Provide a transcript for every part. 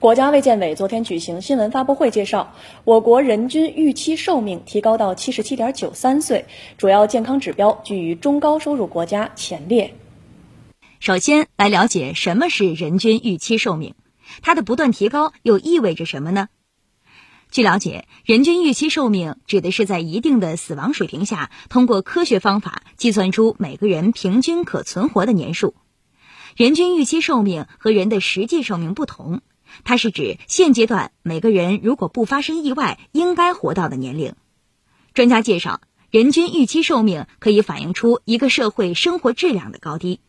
国家卫健委昨天举行新闻发布会，介绍我国人均预期寿命提高到七十七点九三岁，主要健康指标居于中高收入国家前列。首先来了解什么是人均预期寿命，它的不断提高又意味着什么呢？据了解，人均预期寿命指的是在一定的死亡水平下，通过科学方法计算出每个人平均可存活的年数。人均预期寿命和人的实际寿命不同。它是指现阶段每个人如果不发生意外应该活到的年龄。专家介绍，人均预期寿命可以反映出一个社会生活质量的高低。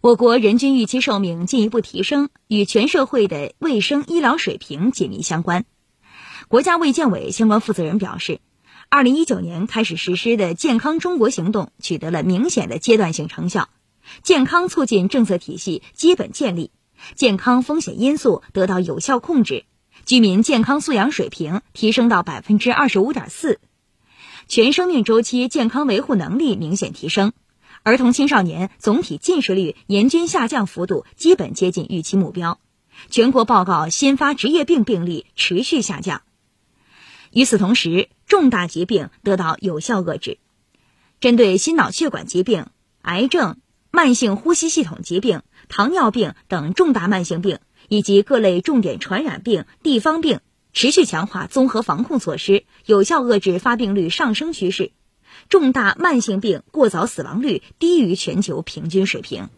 我国人均预期寿命进一步提升，与全社会的卫生医疗水平紧密相关。国家卫健委相关负责人表示，二零一九年开始实施的健康中国行动取得了明显的阶段性成效，健康促进政策体系基本建立。健康风险因素得到有效控制，居民健康素养水平提升到百分之二十五点四，全生命周期健康维护能力明显提升，儿童青少年总体近视率年均下降幅度基本接近预期目标，全国报告新发职业病病例持续下降。与此同时，重大疾病得到有效遏制，针对心脑血管疾病、癌症。慢性呼吸系统疾病、糖尿病等重大慢性病以及各类重点传染病、地方病，持续强化综合防控措施，有效遏制发病率上升趋势，重大慢性病过早死亡率低于全球平均水平。